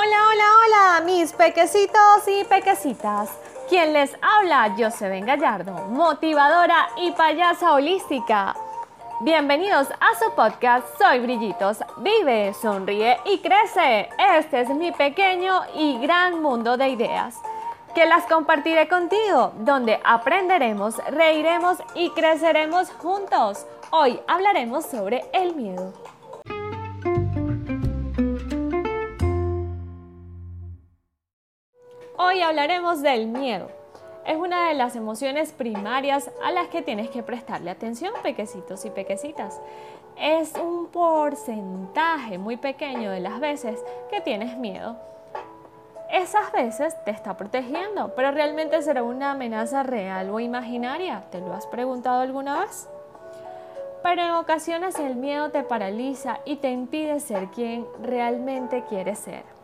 Hola, hola, hola, mis pequecitos y pequecitas. Quien les habla, Joseven Gallardo, motivadora y payasa holística. Bienvenidos a su podcast Soy Brillitos. Vive, sonríe y crece. Este es mi pequeño y gran mundo de ideas que las compartiré contigo, donde aprenderemos, reiremos y creceremos juntos. Hoy hablaremos sobre el miedo. Hoy hablaremos del miedo. Es una de las emociones primarias a las que tienes que prestarle atención, pequecitos y pequecitas. Es un porcentaje muy pequeño de las veces que tienes miedo esas veces te está protegiendo, pero realmente será una amenaza real o imaginaria. ¿Te lo has preguntado alguna vez? Pero en ocasiones el miedo te paraliza y te impide ser quien realmente quieres ser.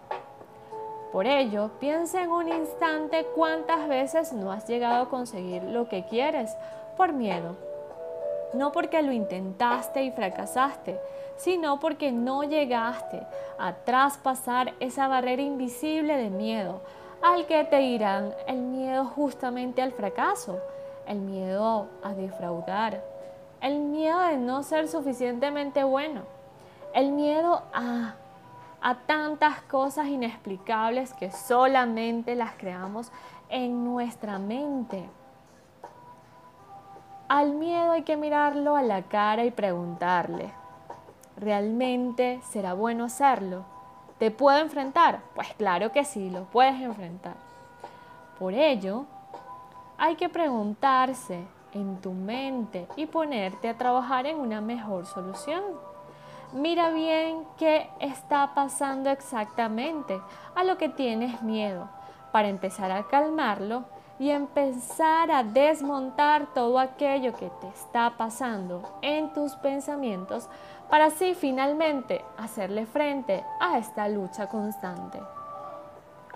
Por ello, piensa en un instante cuántas veces no has llegado a conseguir lo que quieres por miedo. No porque lo intentaste y fracasaste, sino porque no llegaste a traspasar esa barrera invisible de miedo al que te irán el miedo justamente al fracaso, el miedo a defraudar, el miedo de no ser suficientemente bueno, el miedo a, a tantas cosas inexplicables que solamente las creamos en nuestra mente. Al miedo hay que mirarlo a la cara y preguntarle, ¿realmente será bueno hacerlo? ¿Te puedo enfrentar? Pues claro que sí, lo puedes enfrentar. Por ello, hay que preguntarse en tu mente y ponerte a trabajar en una mejor solución. Mira bien qué está pasando exactamente a lo que tienes miedo para empezar a calmarlo y empezar a desmontar todo aquello que te está pasando en tus pensamientos para así finalmente hacerle frente a esta lucha constante.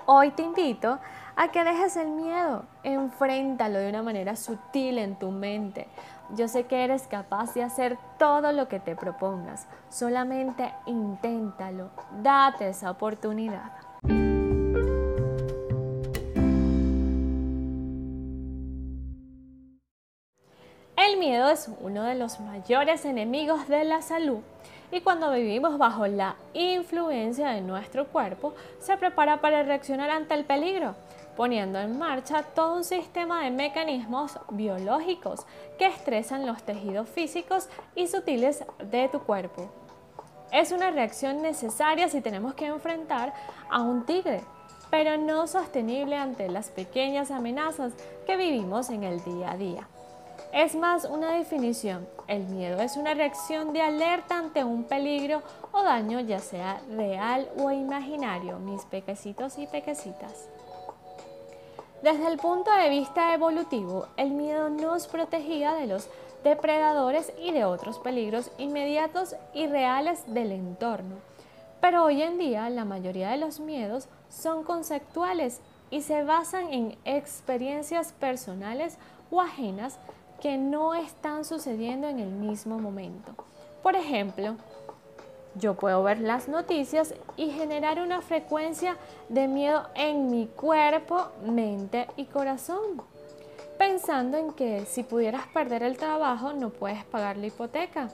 Hoy te invito a que dejes el miedo, enfréntalo de una manera sutil en tu mente. Yo sé que eres capaz de hacer todo lo que te propongas, solamente inténtalo, date esa oportunidad. El miedo es uno de los mayores enemigos de la salud y cuando vivimos bajo la influencia de nuestro cuerpo, se prepara para reaccionar ante el peligro, poniendo en marcha todo un sistema de mecanismos biológicos que estresan los tejidos físicos y sutiles de tu cuerpo. Es una reacción necesaria si tenemos que enfrentar a un tigre, pero no sostenible ante las pequeñas amenazas que vivimos en el día a día. Es más una definición. El miedo es una reacción de alerta ante un peligro o daño, ya sea real o imaginario, mis pequecitos y pequecitas. Desde el punto de vista evolutivo, el miedo nos protegía de los depredadores y de otros peligros inmediatos y reales del entorno. Pero hoy en día la mayoría de los miedos son conceptuales y se basan en experiencias personales o ajenas que no están sucediendo en el mismo momento. Por ejemplo, yo puedo ver las noticias y generar una frecuencia de miedo en mi cuerpo, mente y corazón, pensando en que si pudieras perder el trabajo no puedes pagar la hipoteca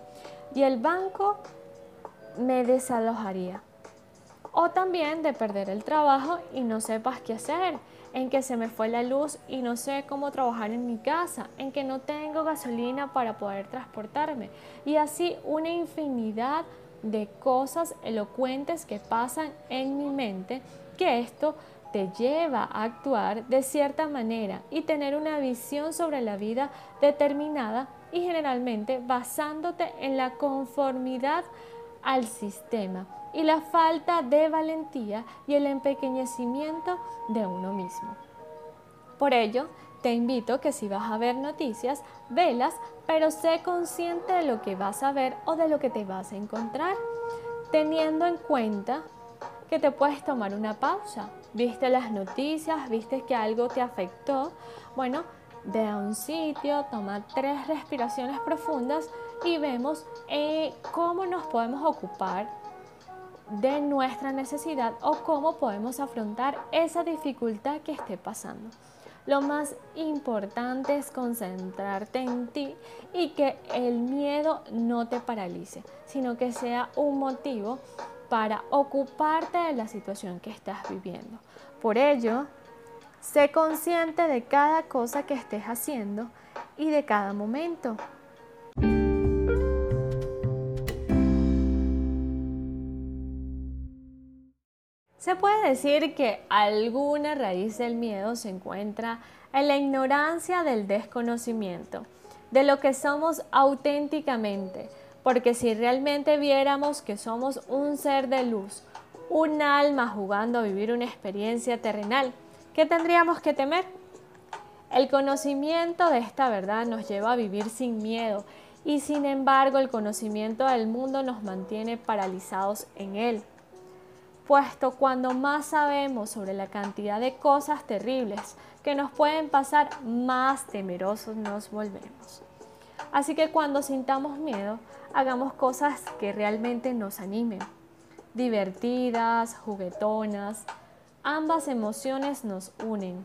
y el banco me desalojaría. O también de perder el trabajo y no sepas qué hacer en que se me fue la luz y no sé cómo trabajar en mi casa, en que no tengo gasolina para poder transportarme y así una infinidad de cosas elocuentes que pasan en mi mente que esto te lleva a actuar de cierta manera y tener una visión sobre la vida determinada y generalmente basándote en la conformidad al sistema y la falta de valentía y el empequeñecimiento de uno mismo. Por ello, te invito que si vas a ver noticias, velas, pero sé consciente de lo que vas a ver o de lo que te vas a encontrar, teniendo en cuenta que te puedes tomar una pausa. Viste las noticias, viste que algo te afectó, bueno, ve a un sitio, toma tres respiraciones profundas y vemos eh, cómo nos podemos ocupar de nuestra necesidad o cómo podemos afrontar esa dificultad que esté pasando. Lo más importante es concentrarte en ti y que el miedo no te paralice, sino que sea un motivo para ocuparte de la situación que estás viviendo. Por ello, sé consciente de cada cosa que estés haciendo y de cada momento. Se puede decir que alguna raíz del miedo se encuentra en la ignorancia del desconocimiento, de lo que somos auténticamente, porque si realmente viéramos que somos un ser de luz, un alma jugando a vivir una experiencia terrenal, ¿qué tendríamos que temer? El conocimiento de esta verdad nos lleva a vivir sin miedo y sin embargo el conocimiento del mundo nos mantiene paralizados en él puesto cuando más sabemos sobre la cantidad de cosas terribles que nos pueden pasar, más temerosos nos volvemos. Así que cuando sintamos miedo, hagamos cosas que realmente nos animen, divertidas, juguetonas. Ambas emociones nos unen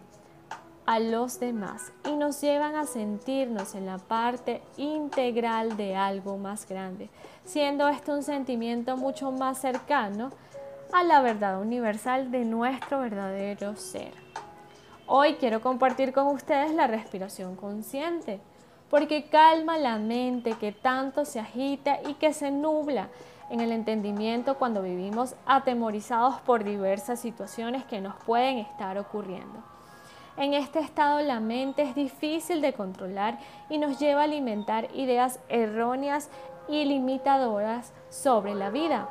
a los demás y nos llevan a sentirnos en la parte integral de algo más grande, siendo esto un sentimiento mucho más cercano a la verdad universal de nuestro verdadero ser. Hoy quiero compartir con ustedes la respiración consciente, porque calma la mente que tanto se agita y que se nubla en el entendimiento cuando vivimos atemorizados por diversas situaciones que nos pueden estar ocurriendo. En este estado la mente es difícil de controlar y nos lleva a alimentar ideas erróneas y limitadoras sobre la vida.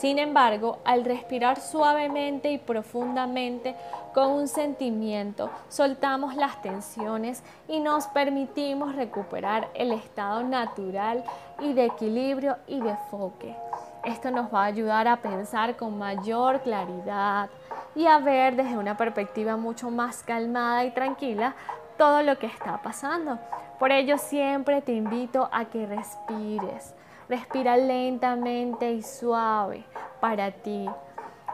Sin embargo, al respirar suavemente y profundamente con un sentimiento, soltamos las tensiones y nos permitimos recuperar el estado natural y de equilibrio y de enfoque. Esto nos va a ayudar a pensar con mayor claridad y a ver desde una perspectiva mucho más calmada y tranquila todo lo que está pasando. Por ello siempre te invito a que respires Respira lentamente y suave para ti.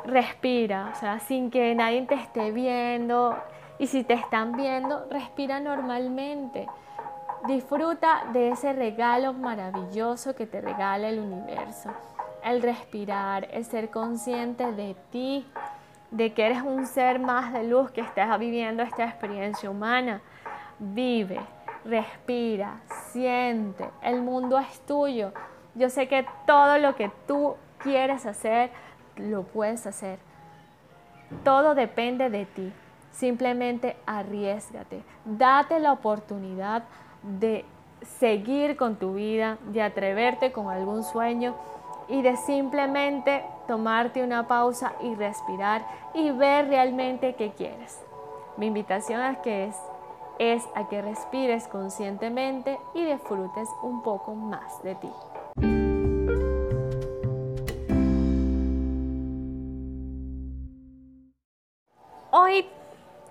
Respira, o sea, sin que nadie te esté viendo. Y si te están viendo, respira normalmente. Disfruta de ese regalo maravilloso que te regala el universo. El respirar, el ser consciente de ti, de que eres un ser más de luz que estás viviendo esta experiencia humana. Vive, respira, siente. El mundo es tuyo. Yo sé que todo lo que tú quieres hacer, lo puedes hacer. Todo depende de ti. Simplemente arriesgate. Date la oportunidad de seguir con tu vida, de atreverte con algún sueño y de simplemente tomarte una pausa y respirar y ver realmente qué quieres. Mi invitación que es, es a que respires conscientemente y disfrutes un poco más de ti.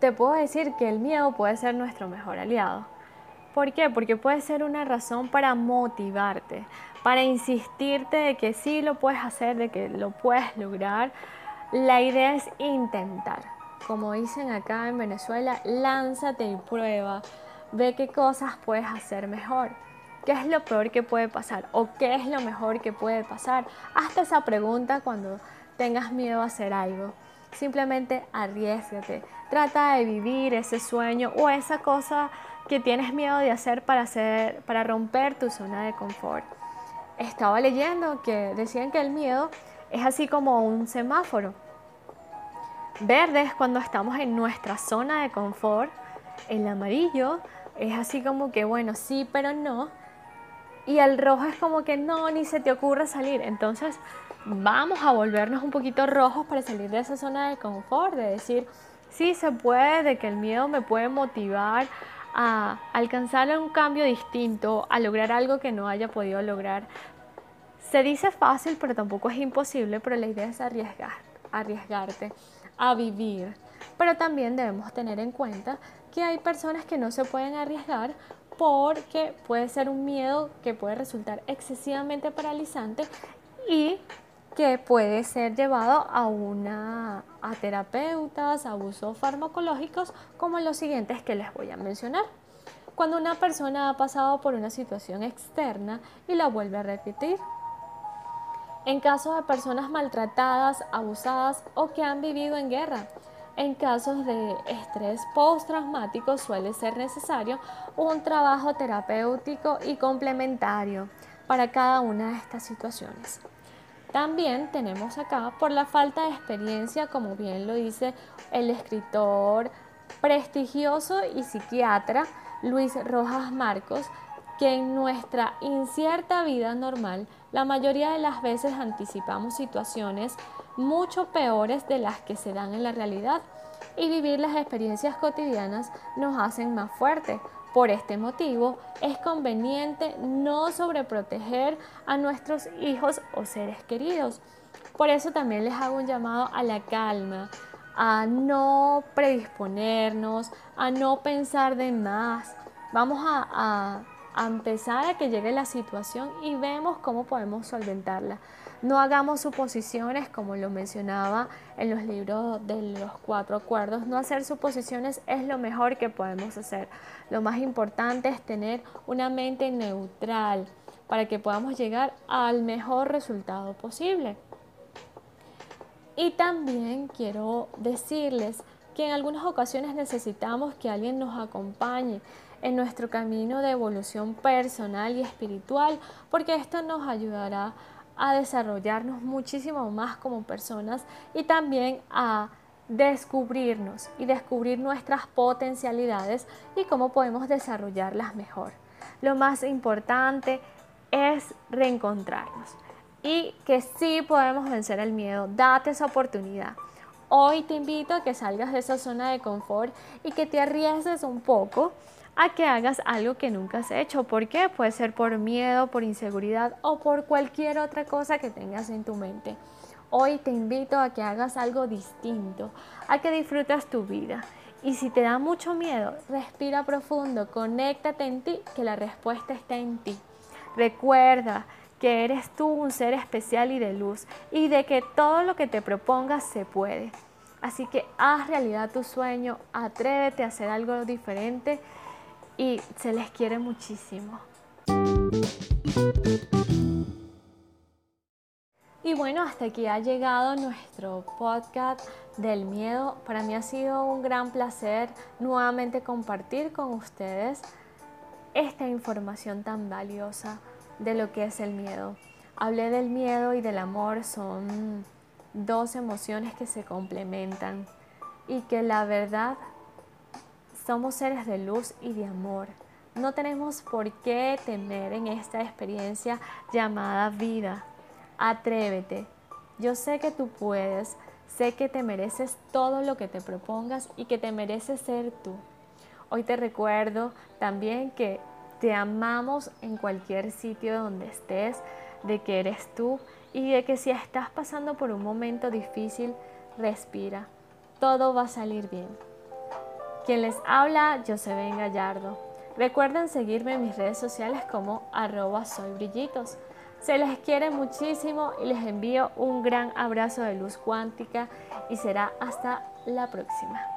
Te puedo decir que el miedo puede ser nuestro mejor aliado. ¿Por qué? Porque puede ser una razón para motivarte, para insistirte de que sí lo puedes hacer, de que lo puedes lograr. La idea es intentar. Como dicen acá en Venezuela, lánzate y prueba. Ve qué cosas puedes hacer mejor. ¿Qué es lo peor que puede pasar? ¿O qué es lo mejor que puede pasar? Hazte esa pregunta cuando tengas miedo a hacer algo. Simplemente arriesgate. Trata de vivir ese sueño o esa cosa que tienes miedo de hacer para, hacer, para romper tu zona de confort. Estaba leyendo que decían que el miedo es así como un semáforo. Verde es cuando estamos en nuestra zona de confort. El amarillo es así como que, bueno, sí, pero no y el rojo es como que no, ni se te ocurre salir. Entonces vamos a volvernos un poquito rojos para salir de esa zona de confort, de decir, sí se puede, de que el miedo me puede motivar a alcanzar un cambio distinto, a lograr algo que no haya podido lograr. Se dice fácil, pero tampoco es imposible, pero la idea es arriesgar, arriesgarte a vivir. Pero también debemos tener en cuenta que hay personas que no se pueden arriesgar porque puede ser un miedo que puede resultar excesivamente paralizante y que puede ser llevado a una a terapeutas, a farmacológicos como los siguientes que les voy a mencionar. Cuando una persona ha pasado por una situación externa y la vuelve a repetir. En casos de personas maltratadas, abusadas o que han vivido en guerra. En casos de estrés postraumático suele ser necesario un trabajo terapéutico y complementario para cada una de estas situaciones. También tenemos acá por la falta de experiencia, como bien lo dice el escritor prestigioso y psiquiatra Luis Rojas Marcos, que en nuestra incierta vida normal la mayoría de las veces anticipamos situaciones mucho peores de las que se dan en la realidad y vivir las experiencias cotidianas nos hacen más fuertes, por este motivo, es conveniente no sobreproteger a nuestros hijos o seres queridos. Por eso también les hago un llamado a la calma, a no predisponernos, a no pensar de más. Vamos a, empezar a que llegue la situación y vemos cómo podemos solventarla. No hagamos suposiciones, como lo mencionaba en los libros de los cuatro acuerdos. No hacer suposiciones es lo mejor que podemos hacer. Lo más importante es tener una mente neutral para que podamos llegar al mejor resultado posible. Y también quiero decirles que en algunas ocasiones necesitamos que alguien nos acompañe en nuestro camino de evolución personal y espiritual, porque esto nos ayudará a desarrollarnos muchísimo más como personas y también a descubrirnos y descubrir nuestras potencialidades y cómo podemos desarrollarlas mejor. Lo más importante es reencontrarnos y que sí podemos vencer el miedo. Date esa oportunidad. Hoy te invito a que salgas de esa zona de confort y que te arriesgues un poco a que hagas algo que nunca has hecho. ¿Por qué? Puede ser por miedo, por inseguridad o por cualquier otra cosa que tengas en tu mente. Hoy te invito a que hagas algo distinto, a que disfrutas tu vida. Y si te da mucho miedo, respira profundo, conéctate en ti, que la respuesta está en ti. Recuerda que eres tú un ser especial y de luz y de que todo lo que te propongas se puede. Así que haz realidad tu sueño, atrévete a hacer algo diferente y se les quiere muchísimo. Y bueno, hasta aquí ha llegado nuestro podcast del miedo. Para mí ha sido un gran placer nuevamente compartir con ustedes esta información tan valiosa de lo que es el miedo. Hablé del miedo y del amor, son dos emociones que se complementan y que la verdad somos seres de luz y de amor. No tenemos por qué temer en esta experiencia llamada vida. Atrévete. Yo sé que tú puedes. Sé que te mereces todo lo que te propongas y que te mereces ser tú. Hoy te recuerdo también que te amamos en cualquier sitio donde estés, de que eres tú y de que si estás pasando por un momento difícil, respira. Todo va a salir bien. Quien les habla, Joseben Gallardo. Recuerden seguirme en mis redes sociales como arroba soy brillitos. Se les quiere muchísimo y les envío un gran abrazo de luz cuántica y será hasta la próxima.